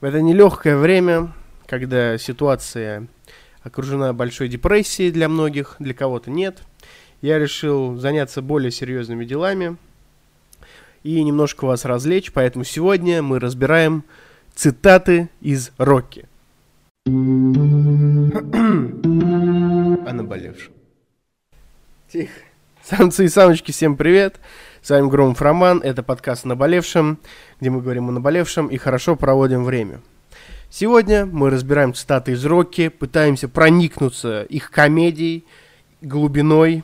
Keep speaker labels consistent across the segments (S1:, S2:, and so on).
S1: В это нелегкое время, когда ситуация окружена большой депрессией для многих, для кого-то нет, я решил заняться более серьезными делами и немножко вас развлечь, поэтому сегодня мы разбираем цитаты из Рокки. О наболевшем. Тихо. Самцы и самочки, всем привет. С вами Громов Роман, это подкаст о наболевшем, где мы говорим о наболевшем и хорошо проводим время. Сегодня мы разбираем цитаты из Рокки, пытаемся проникнуться их комедией, глубиной,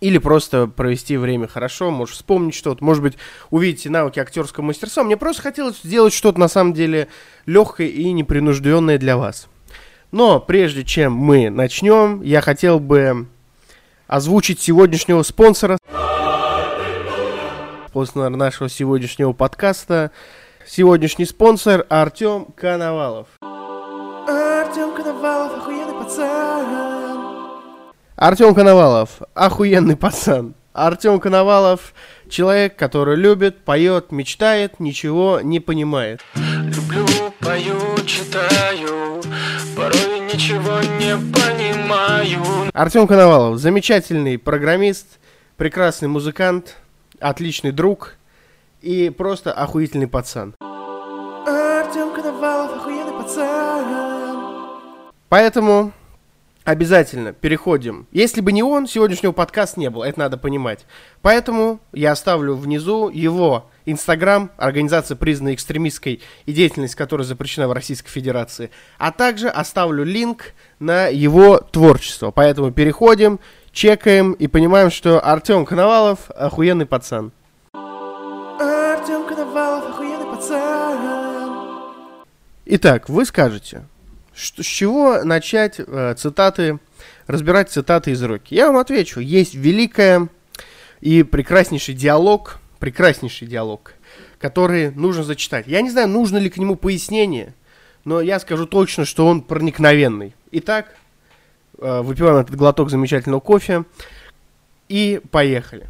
S1: или просто провести время хорошо, может вспомнить что-то, может быть, увидите навыки актерского мастерства. Мне просто хотелось сделать что-то на самом деле легкое и непринужденное для вас. Но прежде чем мы начнем, я хотел бы озвучить сегодняшнего спонсора. Спонсор нашего сегодняшнего подкаста. Сегодняшний спонсор Артем Коновалов. Артем Коновалов, охуенный пацан. Артем Коновалов, охуенный пацан. Артем Коновалов, человек, который любит, поет, мечтает, ничего не понимает. Люблю, пою, читаю, порой ничего не понимаю. Артем Коновалов, замечательный программист, прекрасный музыкант, отличный друг и просто охуительный пацан. Артем Коновалов, охуенный пацан. Поэтому обязательно переходим. Если бы не он, сегодняшнего подкаста не было, это надо понимать. Поэтому я оставлю внизу его Инстаграм, организация, признанная экстремистской и деятельность которой запрещена в Российской Федерации, а также оставлю линк на его творчество. Поэтому переходим, чекаем и понимаем, что Артем Коновалов охуенный пацан. Артем Коновалов охуенный пацан. Итак, вы скажете, что, с чего начать э, цитаты, разбирать цитаты из Рокки? Я вам отвечу. Есть великая и прекраснейший диалог, прекраснейший диалог, который нужно зачитать. Я не знаю, нужно ли к нему пояснение, но я скажу точно, что он проникновенный. Итак, выпиваем этот глоток замечательного кофе и поехали.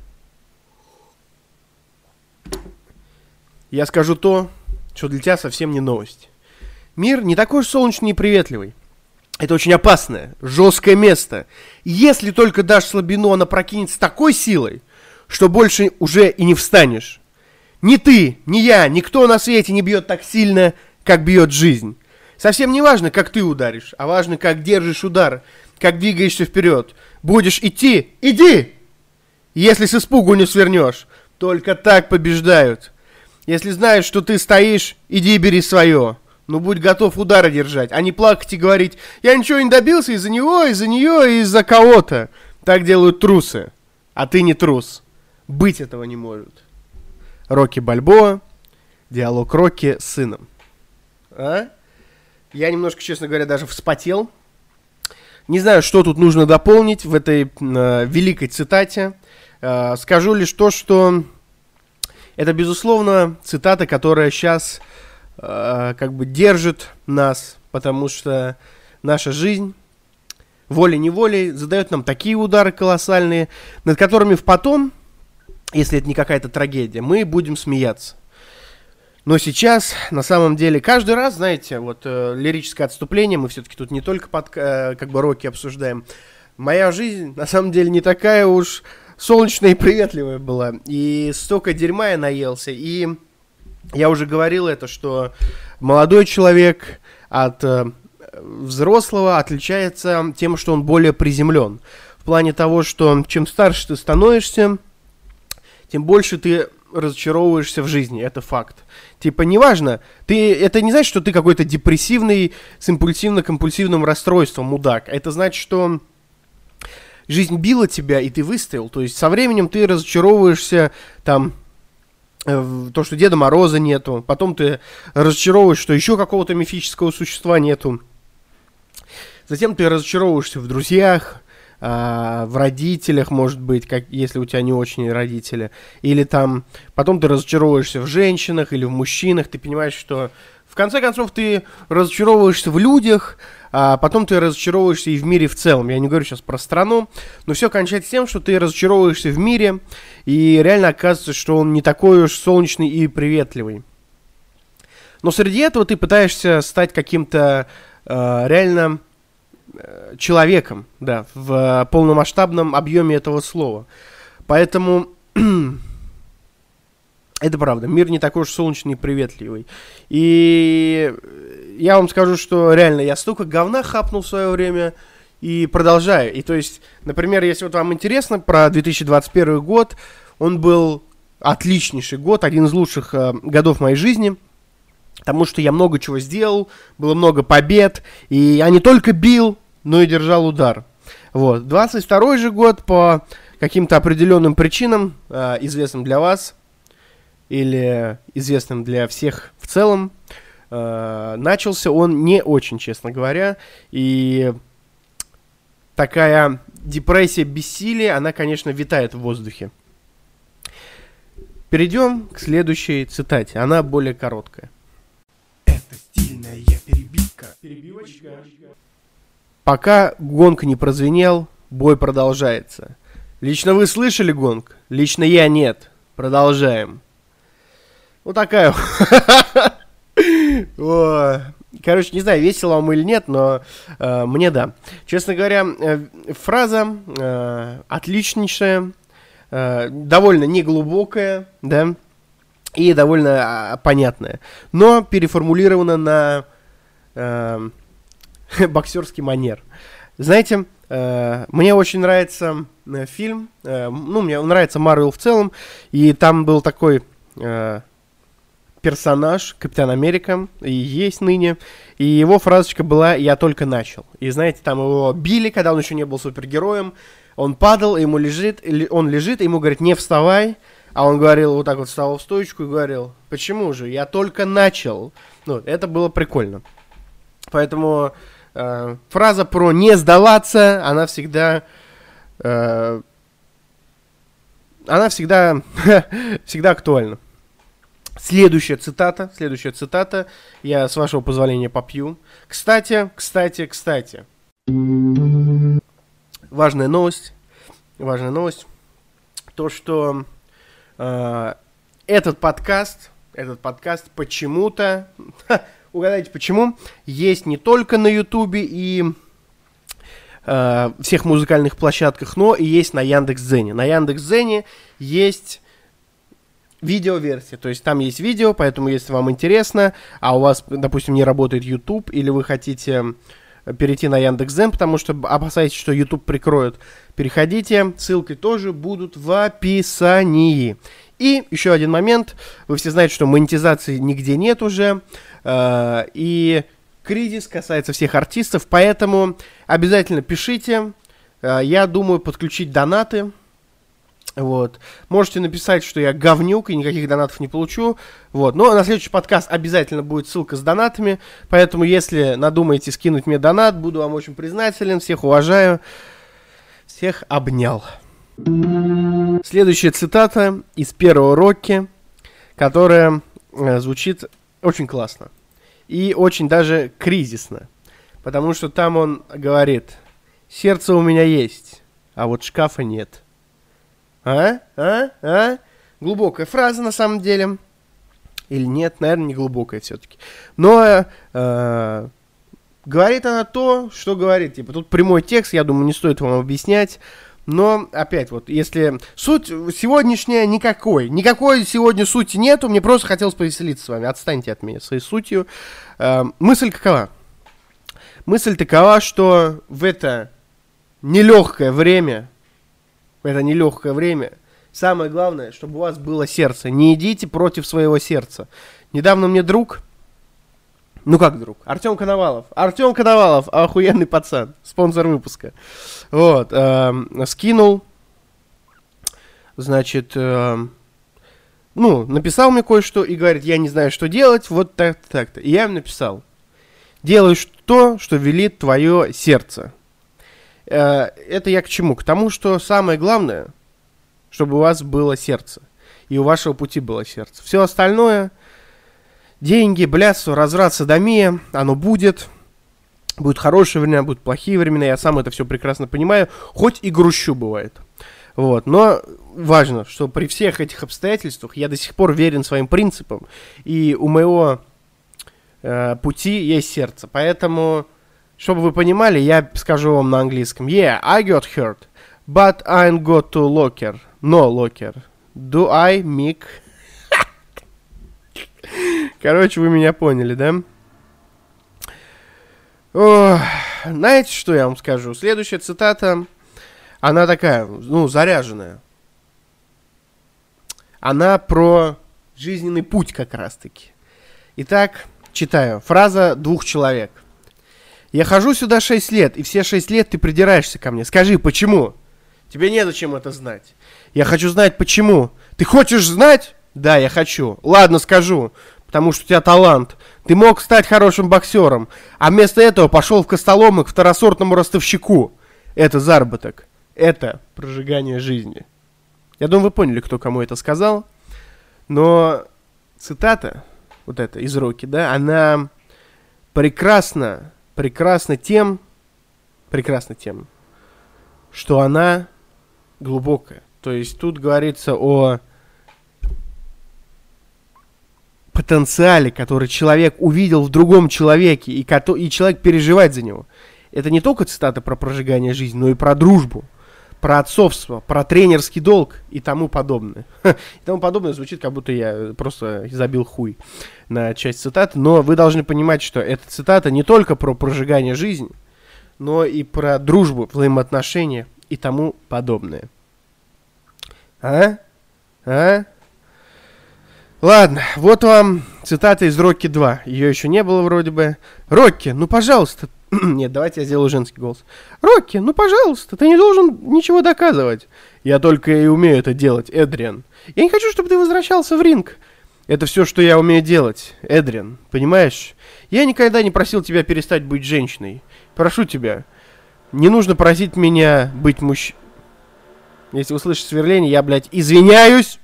S1: Я скажу то, что для тебя совсем не новость. Мир не такой уж солнечный и приветливый. Это очень опасное, жесткое место. Если только дашь слабину, она прокинется такой силой, что больше уже и не встанешь. Ни ты, ни я, никто на свете не бьет так сильно, как бьет жизнь. Совсем не важно, как ты ударишь, а важно, как держишь удар, как двигаешься вперед. Будешь идти, иди! Если с испугу не свернешь, только так побеждают. Если знаешь, что ты стоишь, иди и бери свое. Ну, будь готов удары держать, а не плакать и говорить, я ничего не добился из-за него, из-за нее из-за кого-то. Так делают трусы. А ты не трус. Быть этого не может. Рокки Бальбоа. Диалог Рокки с сыном. А? Я немножко, честно говоря, даже вспотел. Не знаю, что тут нужно дополнить в этой э, великой цитате. Э, скажу лишь то, что это, безусловно, цитата, которая сейчас Э, как бы держит нас, потому что наша жизнь волей-неволей задает нам такие удары колоссальные, над которыми в потом, если это не какая-то трагедия, мы будем смеяться. Но сейчас, на самом деле, каждый раз, знаете, вот э, лирическое отступление, мы все-таки тут не только под, э, как бы роки обсуждаем. Моя жизнь, на самом деле, не такая уж солнечная и приветливая была. И столько дерьма я наелся, и я уже говорил это, что молодой человек от э, взрослого отличается тем, что он более приземлен. В плане того, что чем старше ты становишься, тем больше ты разочаровываешься в жизни, это факт. Типа, неважно, ты, это не значит, что ты какой-то депрессивный с импульсивно-компульсивным расстройством, мудак. Это значит, что жизнь била тебя, и ты выстоял. То есть со временем ты разочаровываешься там Э, то, что Деда Мороза нету, потом ты разочаровываешь, что еще какого-то мифического существа нету. Затем ты разочаровываешься в друзьях, а, в родителях, может быть, как, если у тебя не очень родители. Или там, потом ты разочаровываешься в женщинах или в мужчинах, ты понимаешь, что в конце концов ты разочаровываешься в людях, а потом ты разочаровываешься и в мире в целом. Я не говорю сейчас про страну, но все кончается тем, что ты разочаровываешься в мире, и реально оказывается, что он не такой уж солнечный и приветливый. но среди этого ты пытаешься стать каким-то э, реально человеком, да, в полномасштабном объеме этого слова. Поэтому это правда, мир не такой уж солнечный и приветливый. И я вам скажу, что реально я столько говна хапнул в свое время и продолжаю. И то есть, например, если вот вам интересно про 2021 год, он был отличнейший год, один из лучших э, годов моей жизни, потому что я много чего сделал, было много побед, и я не только бил, но и держал удар. Вот. 22 же год по каким-то определенным причинам, э, известным для вас, или известным для всех в целом, э, начался он не очень, честно говоря, и такая депрессия бессилия, она, конечно, витает в воздухе. Перейдем к следующей цитате. Она более короткая. Это стильная перебивка. Перебивочка. Пока гонг не прозвенел, бой продолжается. Лично вы слышали гонг? Лично я нет. Продолжаем. Вот такая. Короче, не знаю, весело вам или нет, но э, мне да. Честно говоря, э, фраза э, отличнейшая, э, довольно неглубокая, да, и довольно э, понятная, но переформулирована на э, боксерский манер. Знаете, э, мне очень нравится э, фильм, э, ну, мне нравится Марвел в целом, и там был такой... Персонаж, Капитан Америка, и есть ныне, и его фразочка была «я только начал». И знаете, там его били, когда он еще не был супергероем, он падал, ему лежит, он лежит, ему говорит «не вставай», а он говорил, вот так вот встал в стоечку и говорил, почему же, я только начал. Ну, это было прикольно. Поэтому э, фраза про не сдаваться, она всегда... Э, она всегда, всегда актуальна. Следующая цитата, следующая цитата, я с вашего позволения попью. Кстати, кстати, кстати. Важная новость, важная новость, то что э, этот подкаст, этот подкаст почему-то, угадайте почему, есть не только на Ютубе и э, всех музыкальных площадках, но и есть на Яндекс.Дзене. На Яндекс.Дзене есть видеоверсия. То есть там есть видео, поэтому если вам интересно, а у вас, допустим, не работает YouTube, или вы хотите перейти на Яндекс.Зен, потому что опасаетесь, что YouTube прикроют, переходите, ссылки тоже будут в описании. И еще один момент, вы все знаете, что монетизации нигде нет уже, э, и кризис касается всех артистов, поэтому обязательно пишите, э, я думаю подключить донаты, вот. Можете написать, что я говнюк и никаких донатов не получу. Вот. Но на следующий подкаст обязательно будет ссылка с донатами. Поэтому, если надумаете скинуть мне донат, буду вам очень признателен. Всех уважаю. Всех обнял. Следующая цитата из первого Рокки, которая э, звучит очень классно. И очень даже кризисно. Потому что там он говорит, сердце у меня есть, а вот шкафа нет. А? А? А? Глубокая фраза на самом деле. Или нет, наверное, не глубокая все-таки. Но э, говорит она то, что говорит. Типа, тут прямой текст, я думаю, не стоит вам объяснять. Но, опять вот, если суть сегодняшняя никакой, никакой сегодня сути нету, мне просто хотелось повеселиться с вами, отстаньте от меня своей сутью. Э, мысль какова? Мысль такова, что в это нелегкое время, это нелегкое время. Самое главное, чтобы у вас было сердце. Не идите против своего сердца. Недавно мне друг, ну как друг, Артем Коновалов. Артем Коновалов, охуенный пацан, спонсор выпуска. Вот, э, скинул, значит, э, ну, написал мне кое-что и говорит, я не знаю, что делать, вот так-то, так-то. И я ему написал, делай то, что велит твое сердце. Э, это я к чему? К тому, что самое главное, чтобы у вас было сердце. И у вашего пути было сердце. Все остальное, деньги, блядство, разврат, садомия, оно будет. Будут хорошие времена, будут плохие времена. Я сам это все прекрасно понимаю. Хоть и грущу бывает. Вот. Но важно, что при всех этих обстоятельствах я до сих пор верен своим принципам. И у моего э, пути есть сердце. Поэтому, чтобы вы понимали, я скажу вам на английском. Yeah, I got hurt, but I ain't got to locker. No locker. Do I, Mick? Короче, вы меня поняли, да? Ох, знаете, что я вам скажу? Следующая цитата, она такая, ну, заряженная. Она про жизненный путь как раз-таки. Итак, читаю. Фраза двух человек. Я хожу сюда 6 лет, и все 6 лет ты придираешься ко мне. Скажи, почему? Тебе незачем это знать. Я хочу знать, почему. Ты хочешь знать? Да, я хочу. Ладно, скажу. Потому что у тебя талант. Ты мог стать хорошим боксером, а вместо этого пошел в костоломы к второсортному ростовщику. Это заработок. Это прожигание жизни. Я думаю, вы поняли, кто кому это сказал. Но цитата, вот эта из Роки, да, она прекрасна, прекрасна тем, прекрасна тем, что она глубокая. То есть тут говорится о потенциале, который человек увидел в другом человеке, и, и человек переживает за него. Это не только цитата про прожигание жизни, но и про дружбу про отцовство, про тренерский долг и тому подобное. и тому подобное звучит, как будто я просто забил хуй на часть цитат, но вы должны понимать, что эта цитата не только про прожигание жизни, но и про дружбу, взаимоотношения и тому подобное. А? А? Ладно, вот вам цитата из Рокки 2. Ее еще не было вроде бы. Рокки, ну пожалуйста, Нет, давайте я сделаю женский голос. Рокки, ну пожалуйста, ты не должен ничего доказывать. Я только и умею это делать, Эдриан. Я не хочу, чтобы ты возвращался в ринг. Это все, что я умею делать, Эдриан. Понимаешь? Я никогда не просил тебя перестать быть женщиной. Прошу тебя. Не нужно просить меня быть мужчиной. Если услышишь сверление, я, блядь, извиняюсь.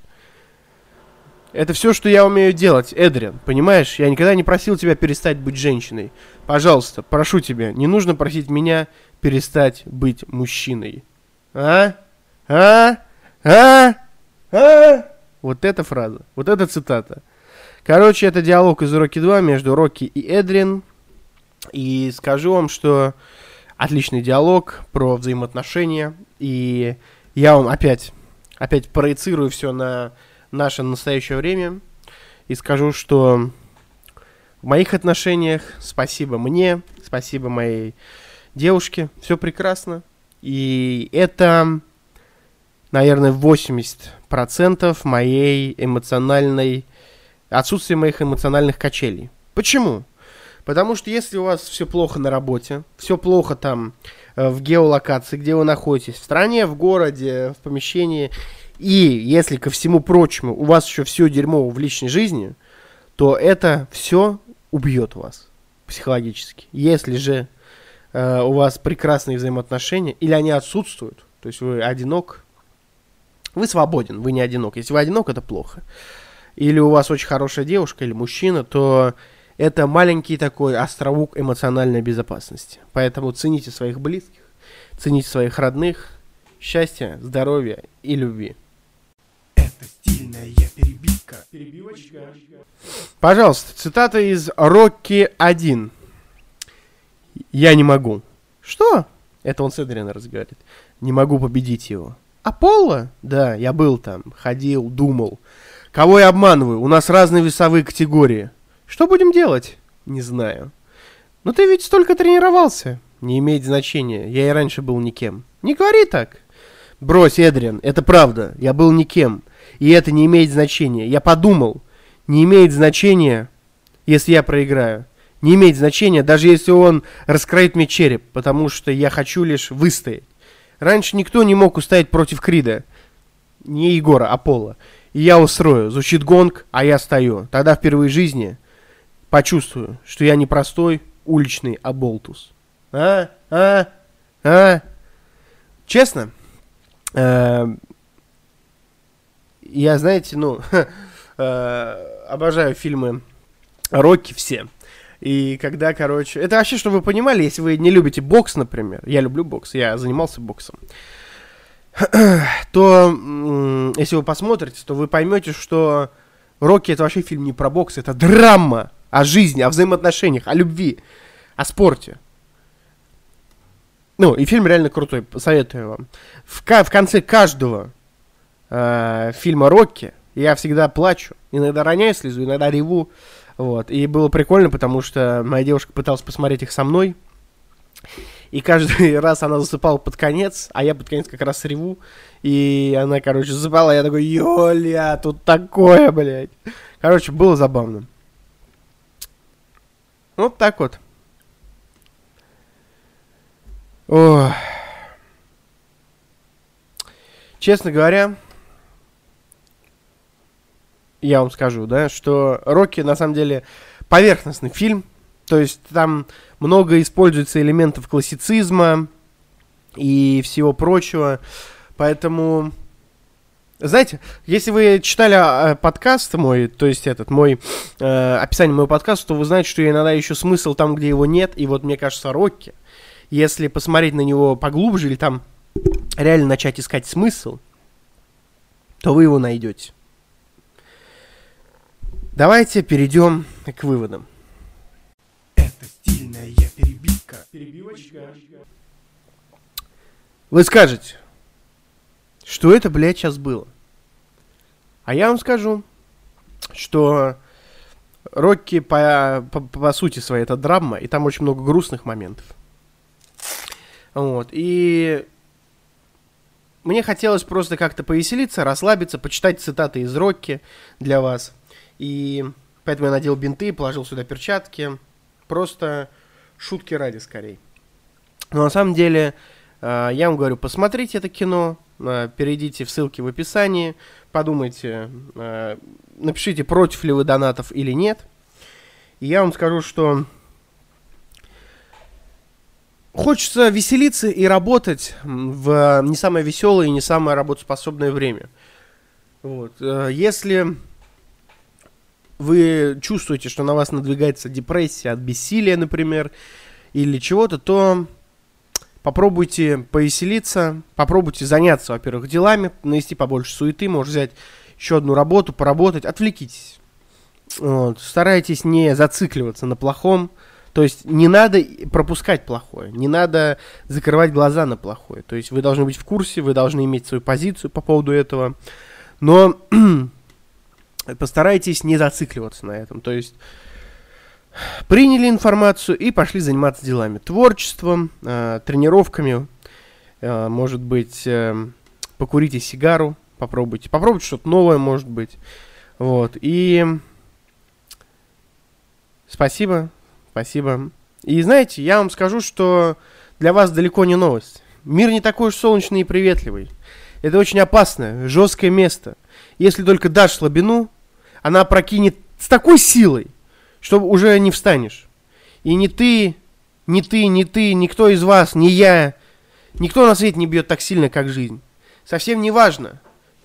S1: Это все, что я умею делать, Эдриан. Понимаешь? Я никогда не просил тебя перестать быть женщиной. Пожалуйста, прошу тебя, не нужно просить меня перестать быть мужчиной. А? А? А? А? Вот эта фраза, вот эта цитата. Короче, это диалог из Рокки 2 между Рокки и Эдрин. И скажу вам, что отличный диалог про взаимоотношения. И я вам опять, опять проецирую все на наше настоящее время и скажу, что в моих отношениях спасибо мне, спасибо моей девушке, все прекрасно. И это, наверное, 80% моей эмоциональной, отсутствие моих эмоциональных качелей. Почему? Потому что если у вас все плохо на работе, все плохо там э, в геолокации, где вы находитесь, в стране, в городе, в помещении, и если ко всему прочему у вас еще все дерьмо в личной жизни, то это все убьет вас психологически. Если же э, у вас прекрасные взаимоотношения, или они отсутствуют, то есть вы одинок, вы свободен, вы не одинок. Если вы одинок, это плохо. Или у вас очень хорошая девушка или мужчина, то это маленький такой островок эмоциональной безопасности. Поэтому цените своих близких, цените своих родных, счастья, здоровья и любви. Стильная перебивка. Перебивочка. Пожалуйста, цитата из Рокки 1. Я не могу. Что? Это он с Эдриана разговаривает. Не могу победить его. Аполло? Да, я был там, ходил, думал. Кого я обманываю? У нас разные весовые категории. Что будем делать? Не знаю. Но ты ведь столько тренировался. Не имеет значения. Я и раньше был никем. Не говори так. Брось, Эдриан, это правда. Я был никем. И это не имеет значения. Я подумал не имеет значения, если я проиграю. Не имеет значения, даже если он раскроит мне череп, потому что я хочу лишь выстоять. Раньше никто не мог устоять против Крида. Не Егора, а Пола. И я устрою. Звучит гонг, а я стою. Тогда впервые в жизни почувствую, что я не простой уличный аболтус. А? А? А? Честно? Э, я, знаете, ну... Э, обожаю фильмы Рокки все. И когда, короче... Это вообще, чтобы вы понимали, если вы не любите бокс, например. Я люблю бокс, я занимался боксом. То, если вы посмотрите, то вы поймете, что Рокки это вообще фильм не про бокс, это драма. о жизни, о взаимоотношениях, о любви, о спорте. Ну, и фильм реально крутой, советую вам. В, в конце каждого э, фильма Рокки я всегда плачу. Иногда роняю слезу, иногда реву. Вот. И было прикольно, потому что моя девушка пыталась посмотреть их со мной. И каждый раз она засыпала под конец, а я под конец как раз реву. И она, короче, засыпала, а я такой, Йоля, тут такое, блядь. Короче, было забавно. Вот так вот. Ох. Честно говоря, я вам скажу, да, что Рокки на самом деле поверхностный фильм. То есть там много используется элементов классицизма и всего прочего. Поэтому, знаете, если вы читали э, подкаст мой, то есть этот мой э, описание моего подкаста, то вы знаете, что иногда еще смысл там, где его нет. И вот мне кажется, Рокки, если посмотреть на него поглубже или там реально начать искать смысл, то вы его найдете. Давайте перейдем к выводам. Это стильная перебивка. Перебивочка. Вы скажете, что это, блядь, сейчас было? А я вам скажу, что Рокки по, по, по сути своей это драма, и там очень много грустных моментов. Вот, и мне хотелось просто как-то повеселиться, расслабиться, почитать цитаты из Рокки для вас – и поэтому я надел бинты, положил сюда перчатки. Просто шутки ради, скорее. Но на самом деле, э, я вам говорю, посмотрите это кино, э, перейдите в ссылки в описании, подумайте, э, напишите, против ли вы донатов или нет. И я вам скажу, что хочется веселиться и работать в не самое веселое и не самое работоспособное время. Вот. Если вы чувствуете, что на вас надвигается депрессия от бессилия, например, или чего-то, то попробуйте повеселиться, попробуйте заняться, во-первых, делами, навести побольше суеты, может взять еще одну работу, поработать, отвлекитесь. Вот. Старайтесь не зацикливаться на плохом, то есть не надо пропускать плохое, не надо закрывать глаза на плохое. То есть вы должны быть в курсе, вы должны иметь свою позицию по поводу этого. Но постарайтесь не зацикливаться на этом. То есть приняли информацию и пошли заниматься делами. Творчеством, э, тренировками, э, может быть, э, покурите сигару, попробуйте. Попробуйте что-то новое, может быть. Вот. И спасибо, спасибо. И знаете, я вам скажу, что для вас далеко не новость. Мир не такой уж солнечный и приветливый. Это очень опасное, жесткое место. Если только дашь слабину, она прокинет с такой силой, что уже не встанешь. И ни ты, ни ты, ни ты, никто из вас, ни я, никто на свете не бьет так сильно, как жизнь. Совсем не важно,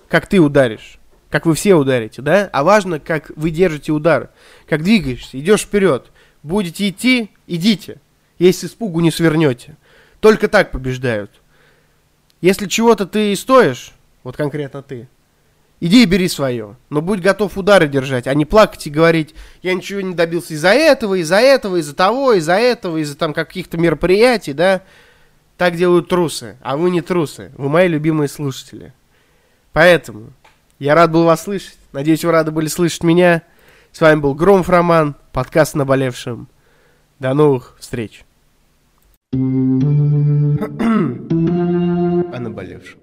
S1: как ты ударишь, как вы все ударите, да? А важно, как вы держите удар, как двигаешься, идешь вперед. Будете идти, идите, если испугу не свернете. Только так побеждают. Если чего-то ты стоишь, вот конкретно ты, Иди и бери свое. Но будь готов удары держать, а не плакать и говорить, я ничего не добился из-за этого, из-за этого, из-за того, из-за этого, из-за там каких-то мероприятий, да. Так делают трусы, а вы не трусы. Вы мои любимые слушатели. Поэтому я рад был вас слышать. Надеюсь, вы рады были слышать меня. С вами был Громов Роман, подкаст «Наболевшим». До новых встреч. О наболевшем.